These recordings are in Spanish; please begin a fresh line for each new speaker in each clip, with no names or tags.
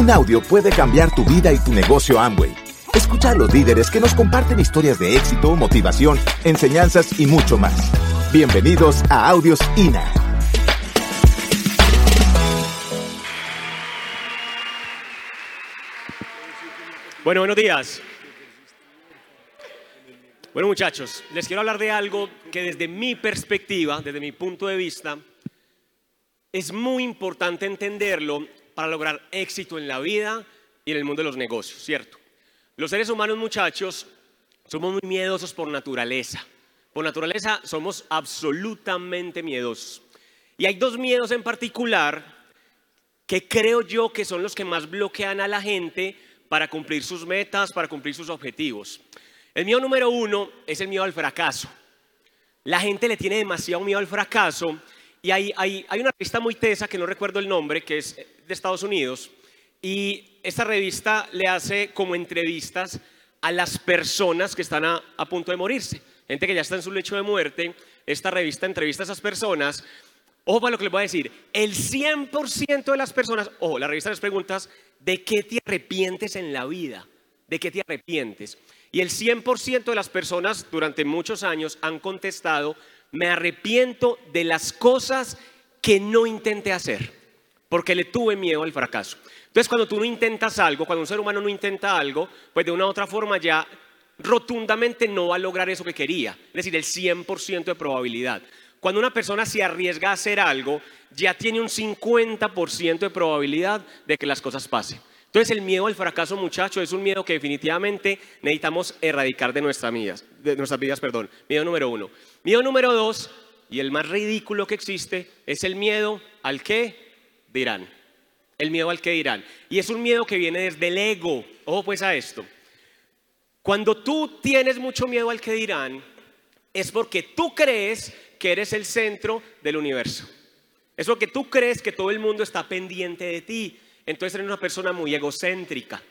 Un audio puede cambiar tu vida y tu negocio Amway. Escucha a los líderes que nos comparten historias de éxito, motivación, enseñanzas y mucho más. Bienvenidos a Audios INA.
Bueno, buenos días. Bueno, muchachos, les quiero hablar de algo que desde mi perspectiva, desde mi punto de vista, es muy importante entenderlo para lograr éxito en la vida y en el mundo de los negocios, ¿cierto? Los seres humanos, muchachos, somos muy miedosos por naturaleza. Por naturaleza somos absolutamente miedosos. Y hay dos miedos en particular que creo yo que son los que más bloquean a la gente para cumplir sus metas, para cumplir sus objetivos. El miedo número uno es el miedo al fracaso. La gente le tiene demasiado miedo al fracaso y hay, hay, una revista muy tesa, que no recuerdo el nombre, que es de Estados Unidos, y esta revista le hace como entrevistas a las personas que están a, a punto de morirse, gente que ya está en su lecho de muerte. Esta revista entrevista a esas personas. Ojo para lo que les voy a decir, el 100% de las personas, ojo, la revista les preguntas, ¿de qué te arrepientes en la vida? ¿De qué te arrepientes? Y el 100% de las personas durante muchos años han contestado, me arrepiento de las cosas que no intenté hacer, porque le tuve miedo al fracaso. Entonces, cuando tú no intentas algo, cuando un ser humano no intenta algo, pues de una u otra forma ya rotundamente no va a lograr eso que quería, es decir, el 100% de probabilidad. Cuando una persona se arriesga a hacer algo, ya tiene un 50% de probabilidad de que las cosas pasen. Entonces el miedo al fracaso, muchacho, es un miedo que definitivamente necesitamos erradicar de nuestras vidas. De nuestras vidas perdón. Miedo número uno. Miedo número dos, y el más ridículo que existe, es el miedo al que dirán. El miedo al que dirán. Y es un miedo que viene desde el ego. Ojo pues a esto. Cuando tú tienes mucho miedo al que dirán, es porque tú crees que eres el centro del universo. Es porque tú crees que todo el mundo está pendiente de ti entonces eres una persona muy egocéntrica.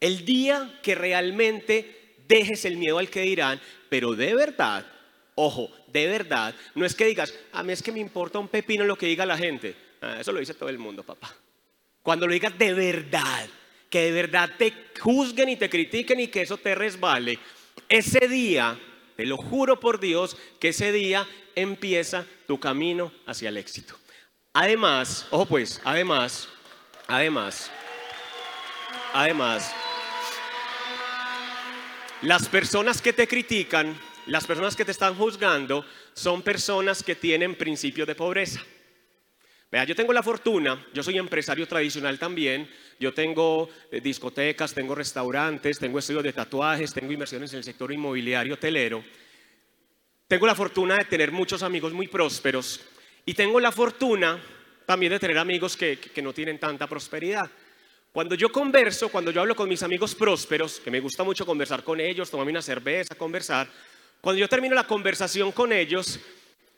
El día que realmente dejes el miedo al que dirán, pero de verdad, ojo, de verdad, no es que digas, a mí es que me importa un pepino lo que diga la gente. Ah, eso lo dice todo el mundo, papá. Cuando lo digas de verdad, que de verdad te juzguen y te critiquen y que eso te resbale, ese día, te lo juro por Dios, que ese día empieza tu camino hacia el éxito. Además, ojo pues, además, Además, además, las personas que te critican, las personas que te están juzgando, son personas que tienen principios de pobreza. Vea, yo tengo la fortuna, yo soy empresario tradicional también, yo tengo eh, discotecas, tengo restaurantes, tengo estudios de tatuajes, tengo inversiones en el sector inmobiliario hotelero. Tengo la fortuna de tener muchos amigos muy prósperos y tengo la fortuna también de tener amigos que, no tienen tanta prosperidad. Cuando yo converso, cuando yo hablo con mis amigos prósperos, que me gusta mucho conversar con ellos, tomarme una cerveza, conversar, cuando yo termino la conversación con ellos,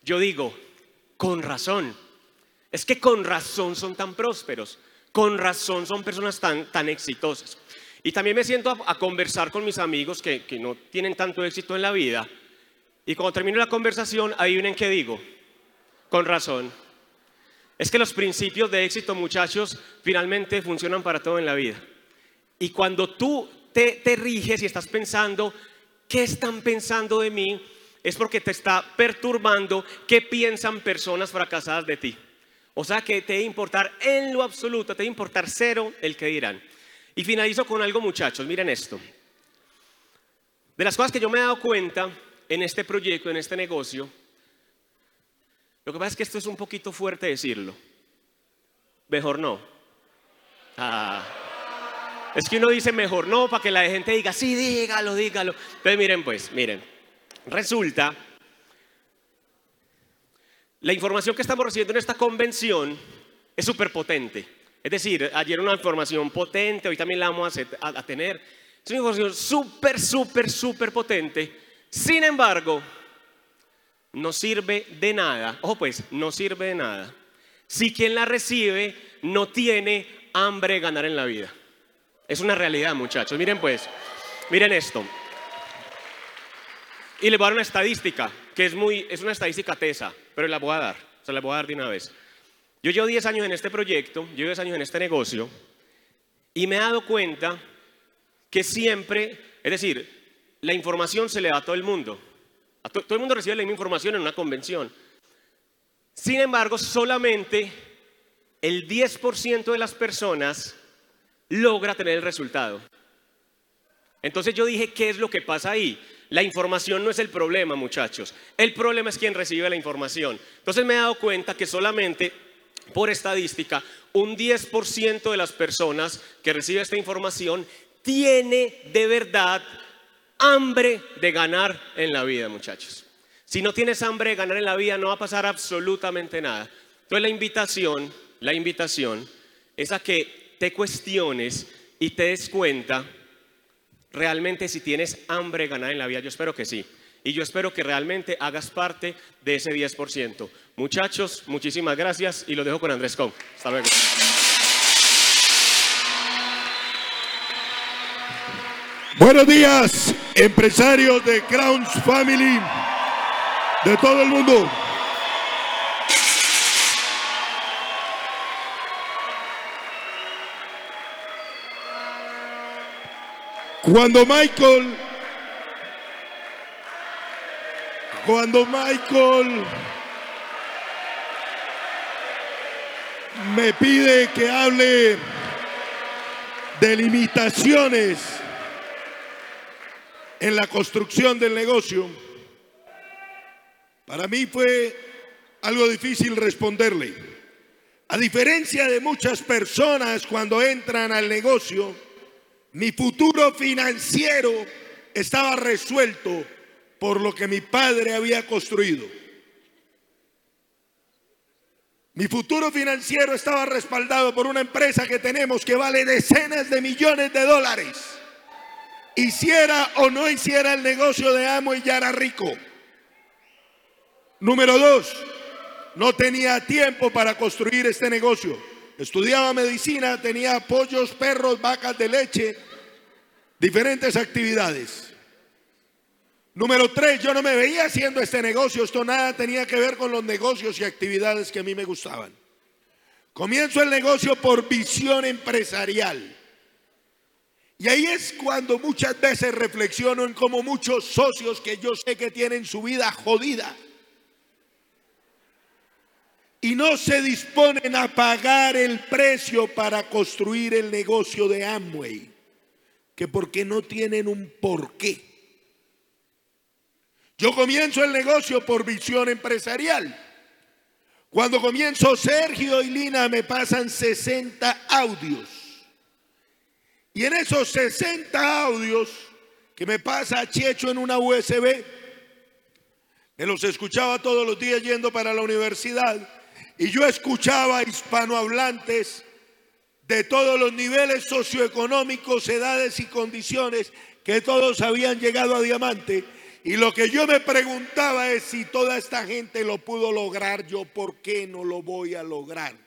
yo digo, con razón, es que con razón son tan prósperos, con razón son personas tan, tan exitosas. Y también me siento a, conversar con mis amigos que, que, no tienen tanto éxito en la vida. Y cuando termino la conversación, adivinen qué digo, con razón. Es que los principios de éxito, muchachos, finalmente funcionan para todo en la vida. Y cuando tú te, riges y estás pensando, ¿qué están pensando de mí? Es porque te está perturbando qué piensan personas fracasadas de ti. O sea que te debe importar en lo absoluto, te debe importar cero el que dirán. Y finalizo con algo, muchachos, miren esto. De las cosas que yo me he dado cuenta en este proyecto, en este negocio, lo que pasa es que esto es un poquito fuerte decirlo. Mejor no. Ah. Es que uno dice mejor no para que la gente diga, sí, dígalo, dígalo. Entonces miren pues, miren. Resulta, la información que estamos recibiendo en esta convención es súper potente. Es decir, ayer una información potente, hoy también la vamos a, tener. Es una información súper, súper, súper potente. Sin embargo, no sirve de nada, ojo pues, no sirve de nada, si quien la recibe no tiene hambre de ganar en la vida. Es una realidad, muchachos. Miren pues, miren esto. Y les voy a dar una estadística, que es, muy, es una estadística tesa, pero la voy a dar, se la voy a dar de una vez. Yo llevo 10 años en este proyecto, llevo 10 años en este negocio, Y me he dado cuenta que siempre, es decir, la información se le da a todo el mundo. Todo el mundo recibe la misma información en una convención. Sin embargo, solamente el 10% de las personas logra tener el resultado. Entonces yo dije, ¿qué es lo que pasa ahí? La información no es el problema, muchachos. El problema es quien recibe la información. Entonces me he dado cuenta que solamente por estadística, un 10% de las personas que recibe esta información tiene de verdad hambre de ganar en la vida, muchachos. Si no tienes hambre de ganar en la vida, no va a pasar absolutamente nada. Entonces la invitación, la invitación es a que te cuestiones y te des cuenta realmente si tienes hambre de ganar en la vida. Yo espero que sí. Y yo espero que realmente hagas parte de ese 10%. Muchachos, muchísimas gracias y lo dejo con Andrés Con. Hasta luego.
Buenos días, empresarios de Crowns Family de todo el mundo. Cuando Michael, cuando Michael me pide que hable de limitaciones en la construcción del negocio, para mí fue algo difícil responderle. A diferencia de muchas personas cuando entran al negocio, mi futuro financiero estaba resuelto por lo que mi padre había construido. Mi futuro financiero estaba respaldado por una empresa que tenemos que vale decenas de millones de dólares. Hiciera o no hiciera el negocio de amo y ya era rico. Número dos, no tenía tiempo para construir este negocio. Estudiaba medicina, tenía pollos, perros, vacas de leche, diferentes actividades. Número tres, yo no me veía haciendo este negocio, esto nada tenía que ver con los negocios y actividades que a mí me gustaban. Comienzo el negocio por visión empresarial. Y ahí es cuando muchas veces reflexiono en cómo muchos socios que yo sé que tienen su vida jodida y no se disponen a pagar el precio para construir el negocio de Amway, que porque no tienen un porqué. Yo comienzo el negocio por visión empresarial. Cuando comienzo Sergio y Lina me pasan 60 audios. Y en esos 60 audios que me pasa Checho en una USB, me los escuchaba todos los días yendo para la universidad y yo escuchaba hispanohablantes de todos los niveles socioeconómicos, edades y condiciones, que todos habían llegado a diamante. Y lo que yo me preguntaba es si toda esta gente lo pudo lograr, yo por qué no lo voy a lograr.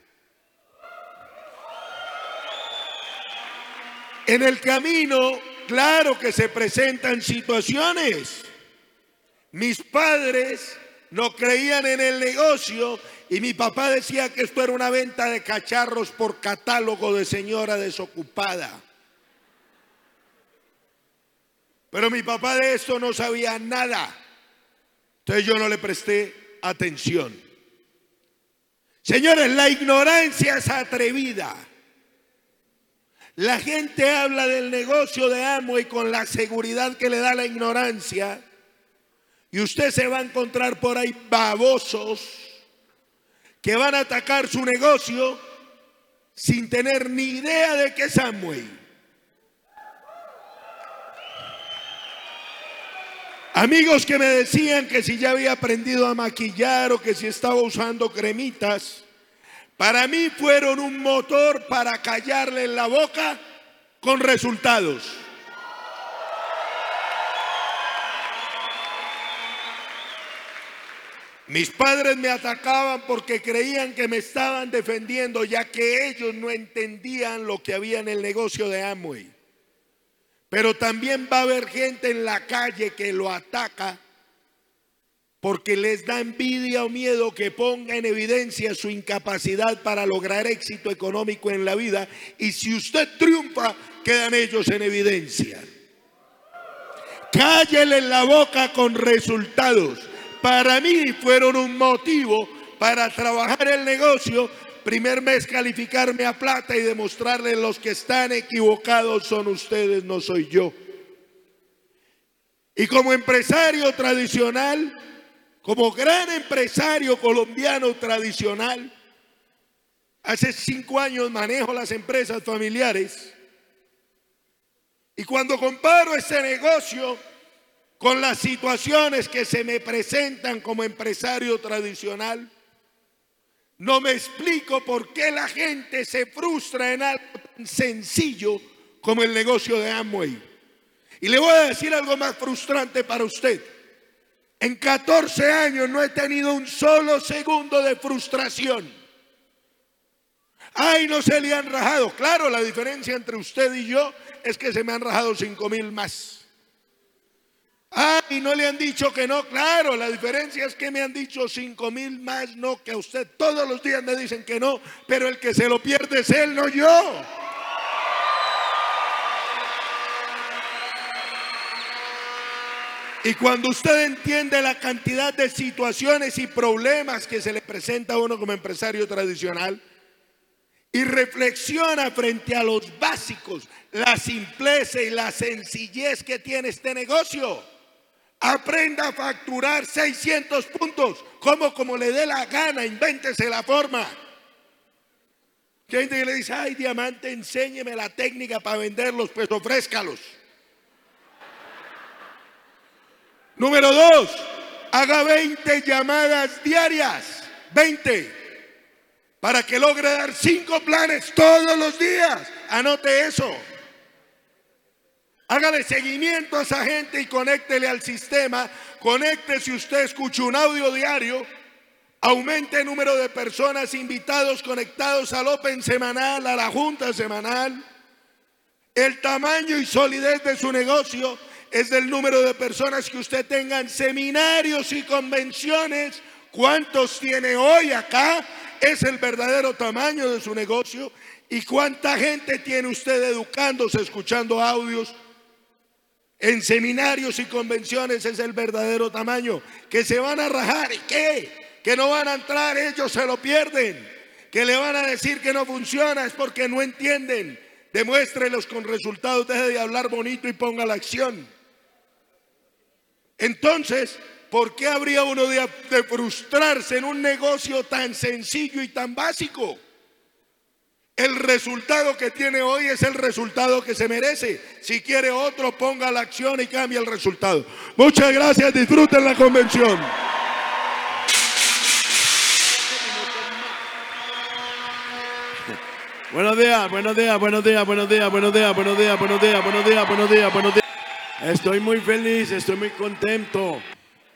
En el camino, claro que se presentan situaciones. Mis padres no creían en el negocio y mi papá decía que esto era una venta de cacharros por catálogo de señora desocupada. Pero mi papá de esto no sabía nada. Entonces yo no le presté atención. Señores, la ignorancia es atrevida. La gente habla del negocio de amo y con la seguridad que le da la ignorancia. Y usted se va a encontrar por ahí babosos que van a atacar su negocio sin tener ni idea de qué es Amway. Amigos que me decían que si ya había aprendido a maquillar o que si estaba usando cremitas, para mí fueron un motor para callarle en la boca con resultados. Mis padres me atacaban porque creían que me estaban defendiendo, ya que ellos no entendían lo que había en el negocio de Amway. Pero también va a haber gente en la calle que lo ataca porque les da envidia o miedo que ponga en evidencia su incapacidad para lograr éxito económico en la vida. Y si usted triunfa, quedan ellos en evidencia. Cállele la boca con resultados. Para mí fueron un motivo para trabajar el negocio. Primer mes calificarme a plata y demostrarle los que están equivocados son ustedes, no soy yo. Y como empresario tradicional, como gran empresario colombiano tradicional, hace cinco años manejo las empresas familiares. Y cuando comparo ese negocio con las situaciones que se me presentan como empresario tradicional, no me explico por qué la gente se frustra en algo tan sencillo como el negocio de Amway. Y le voy a decir algo más frustrante para usted. En 14 años no he tenido un solo segundo de frustración. Ay, no se le han rajado. Claro, la diferencia entre usted y yo es que se me han rajado 5 mil más. Ay, no le han dicho que no. Claro, la diferencia es que me han dicho 5 mil más, no que a usted. Todos los días me dicen que no, pero el que se lo pierde es él, no yo. Y cuando usted entiende la cantidad de situaciones y problemas que se le presenta a uno como empresario tradicional y reflexiona frente a los básicos, la simpleza y la sencillez que tiene este negocio, aprenda a facturar 600 puntos, como como le dé la gana, invéntese la forma. Gente que le dice, ay, diamante, enséñeme la técnica para venderlos, pues ofrézcalos. Número dos, haga 20 llamadas diarias. 20. Para que logre dar cinco planes todos los días. Anote eso. Hágale seguimiento a esa gente y conéctele al sistema. Conecte si usted escucha un audio diario. Aumente el número de personas invitados conectados al Open semanal, a la Junta semanal. El tamaño y solidez de su negocio es del número de personas que usted tenga en seminarios y convenciones. ¿Cuántos tiene hoy acá? Es el verdadero tamaño de su negocio. ¿Y cuánta gente tiene usted educándose, escuchando audios? En seminarios y convenciones es el verdadero tamaño. Que se van a rajar. ¿Y qué? Que no van a entrar, ellos se lo pierden. Que le van a decir que no funciona es porque no entienden. Demuéstrelos con resultados, deje de hablar bonito y ponga la acción. Entonces, ¿por qué habría uno de, frustrarse en un negocio tan sencillo y tan básico? El resultado que tiene hoy es el resultado que se merece. Si quiere otro, ponga la acción y cambia el resultado. Muchas gracias, disfruten la convención.
Buenos días, buenos días, buenos días, buenos días, buenos días, buenos días, buenos días, buenos días, buenos días, buenos días. Estoy muy feliz, estoy muy contento.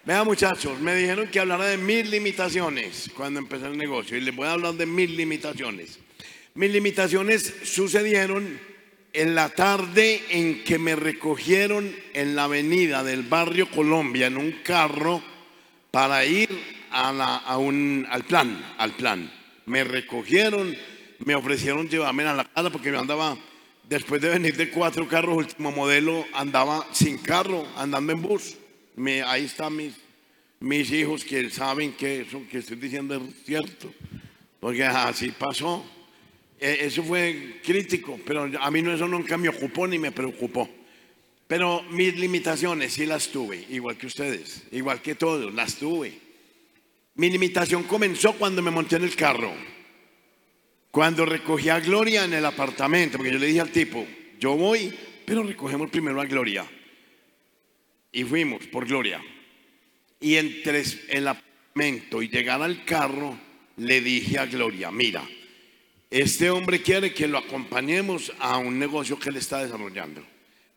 Vean muchachos, me dijeron que hablara de mil limitaciones cuando empecé el negocio y les voy a hablar de mil limitaciones. Mis limitaciones sucedieron en la tarde en que me recogieron en la avenida del barrio Colombia en un carro para ir a, un, al plan, al plan. Me recogieron, me ofrecieron llevarme a la casa porque me andaba Después de venir de cuatro carros, último modelo, andaba sin carro, andando en bus. ahí están mis, mis hijos que saben que eso que estoy diciendo es cierto, porque así pasó. E, eso fue crítico, pero a mí no, eso nunca me ocupó ni me preocupó. Pero mis limitaciones sí las tuve, igual que ustedes, igual que todos, las tuve. Mi limitación comenzó cuando me monté en el carro. Cuando recogí a Gloria en el apartamento, porque yo le dije al tipo, yo voy, pero recogemos primero a Gloria. Y fuimos por Gloria. Y entre el apartamento y llegar al carro, le dije a Gloria, mira, este hombre quiere que lo acompañemos a un negocio que él está desarrollando.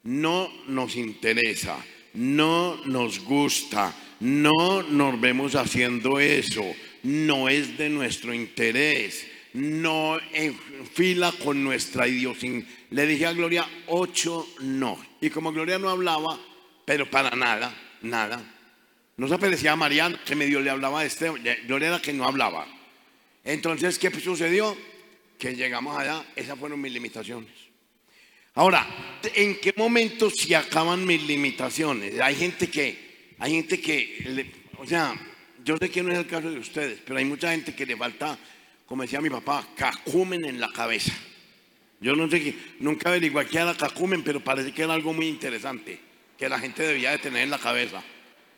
No nos interesa, no nos gusta, no nos vemos haciendo eso, no es de nuestro interés no fila con nuestra idiosincrasia. Le dije a Gloria ocho no. Y como Gloria no hablaba, pero para nada, nada, No se aparecía a Mariana, que medio le hablaba a este, Gloria era que no hablaba. Entonces, ¿qué sucedió? Que llegamos allá, esas fueron mis limitaciones. Ahora, ¿en qué momento se acaban mis limitaciones? Hay gente que, hay gente que, o sea, yo sé que no es el caso de ustedes, pero hay mucha gente que le falta, como decía mi papá, cacumen en la cabeza. Yo no sé, nunca averigué qué era cacumen, pero parece que era algo muy interesante, que la gente debía de tener en la cabeza.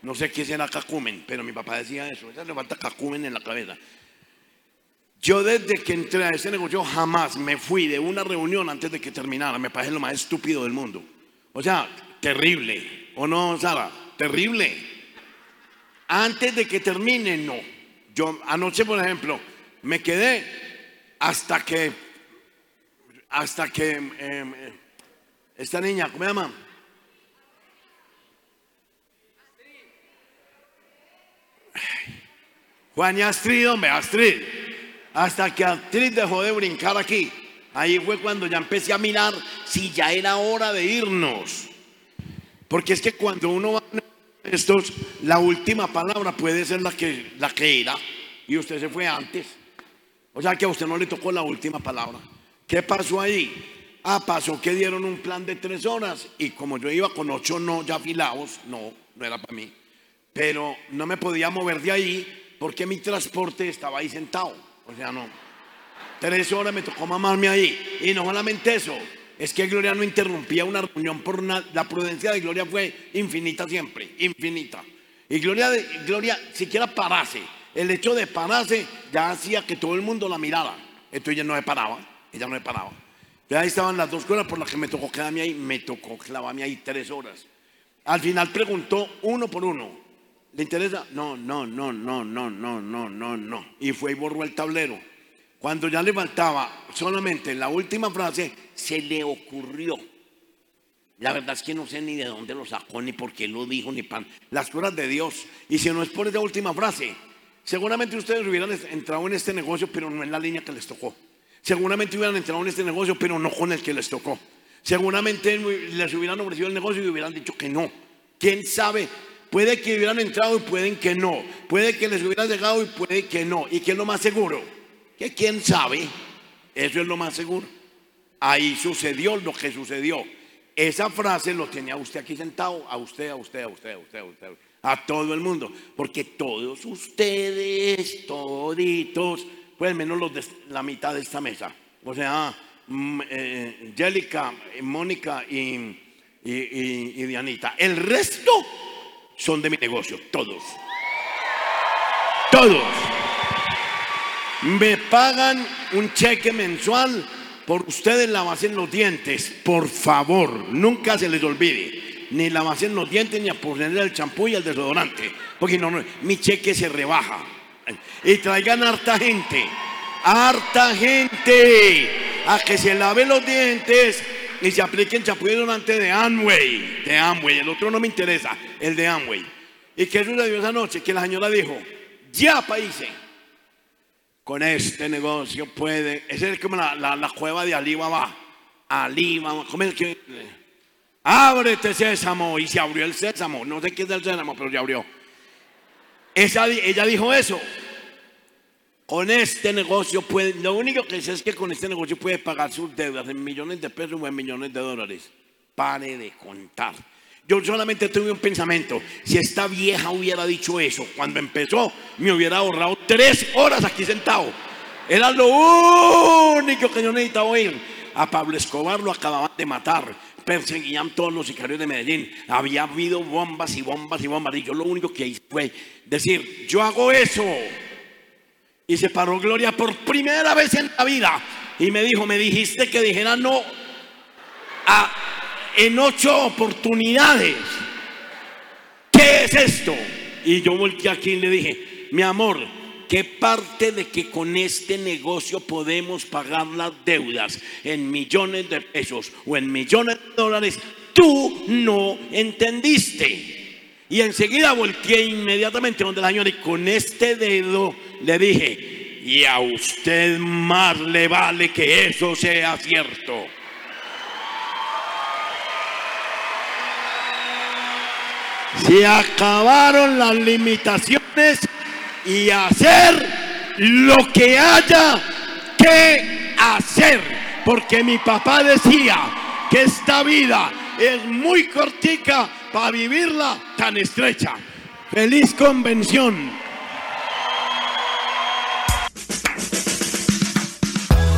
No sé qué será cacumen, pero mi papá decía eso. Ya le falta cacumen en la cabeza. Yo desde que entré a ese negocio jamás me fui de una reunión antes de que terminara. Me parece lo más estúpido del mundo. O sea, terrible. ¿O no, Sara? Terrible. Antes de que termine, no. Yo anoche, por ejemplo, me quedé hasta que, hasta que em, em, esta niña, ¿cómo se llama? Juan y Astrid, hombre, Astrid. Hasta que Astrid dejó de brincar aquí. Ahí fue cuando ya empecé a mirar si ya era hora de irnos. Porque es que cuando uno va a estos, la última palabra puede ser la que, la que era. Y usted se fue antes. O sea que a usted no le tocó la última palabra. ¿Qué pasó ahí? Ah, pasó que dieron un plan de tres horas y como yo iba con ocho no ya afilados, no, no era para mí. Pero no me podía mover de ahí porque mi transporte estaba ahí sentado. O sea, no. Tres horas me tocó mamarme ahí. Y no solamente eso, es que Gloria no interrumpía una reunión por una, la prudencia de Gloria fue infinita siempre, infinita. Y Gloria, Gloria siquiera parase. El hecho de pararse ya hacía que todo el mundo la mirara. Entonces ella no me paraba, ella no me paraba. Ya ahí estaban las dos cosas por las que me tocó quedarme ahí, me tocó clavarme ahí tres horas. Al final preguntó uno por uno, ¿Le interesa? No, no, no, no, no, no, no, no, no. Y fue y borró el tablero. Cuando ya le faltaba solamente la última frase, se le ocurrió. La verdad es que no sé ni de dónde lo sacó, ni por qué lo dijo, ni pan. Las cosas de Dios. Y si no es por esa última frase, seguramente ustedes hubieran entrado en este negocio, pero no en la línea que les tocó. Seguramente hubieran entrado en este negocio, pero no con el que les tocó. Seguramente les hubieran ofrecido el negocio y hubieran dicho que no. ¿Quién sabe Puede que hubieran entrado y pueden que no. Puede que les hubieran llegado y puede que no. ¿Y qué es lo más seguro? Que quién sabe. Eso es lo más seguro. Ahí sucedió lo que sucedió. Esa frase lo tenía usted aquí sentado, a usted, a usted, a usted, a usted, a usted, a todo el mundo. Porque todos ustedes, toditos, pues menos los de la mitad de esta mesa. O sea, mm, eh, Mónica y, y Dianita. El resto son de mi negocio, todos. Todos. Me pagan un cheque mensual por ustedes lavarse los dientes. Por favor, nunca se les olvide. Ni lavarse los dientes ni a poner el champú y el desodorante. Porque no, mi cheque se rebaja. Y traigan harta gente. Harta gente. A que se lave los dientes y se apliquen champú durante de Amway, de Amway, el otro no me interesa, el de Amway. ¿Y qué sucedió esa noche? Que la señora dijo, ya países, con este negocio puede, esa es como la, la, cueva de Alibaba, Alibaba, ¿cómo es que? Ábrete sésamo, y se abrió el sésamo, no sé qué es el sésamo, pero se abrió. Esa, ella dijo eso, con este negocio puede, lo único que sé es que con este negocio puede pagar sus deudas en millones de pesos o en millones de dólares. Pare de contar. Yo solamente tuve un pensamiento. Si esta vieja hubiera dicho eso cuando empezó, me hubiera ahorrado tres horas aquí sentado. Era lo único que yo necesitaba oír. A Pablo Escobar lo acababan de matar. Perseguían todos los sicarios de Medellín. Había habido bombas y bombas y bombas. Y yo lo único que hice fue decir, yo hago eso. Y se paró Gloria por primera vez en la vida. Y me dijo, me dijiste que dijera no a, en ocho oportunidades. ¿Qué es esto? Y yo volteé aquí y le dije, mi amor, ¿qué parte de que con este negocio podemos pagar las deudas en millones de pesos o en millones de dólares? Tú no entendiste. Y enseguida volteé inmediatamente donde la señora y con este dedo le dije, y a usted más le vale que eso sea cierto. Se acabaron las limitaciones y hacer lo que haya que hacer. Porque mi papá decía que esta vida es muy cortica para vivirla tan estrecha. Feliz convención.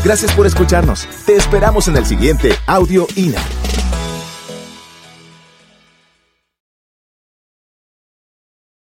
Gracias por escucharnos. Te esperamos en el siguiente Audio INA.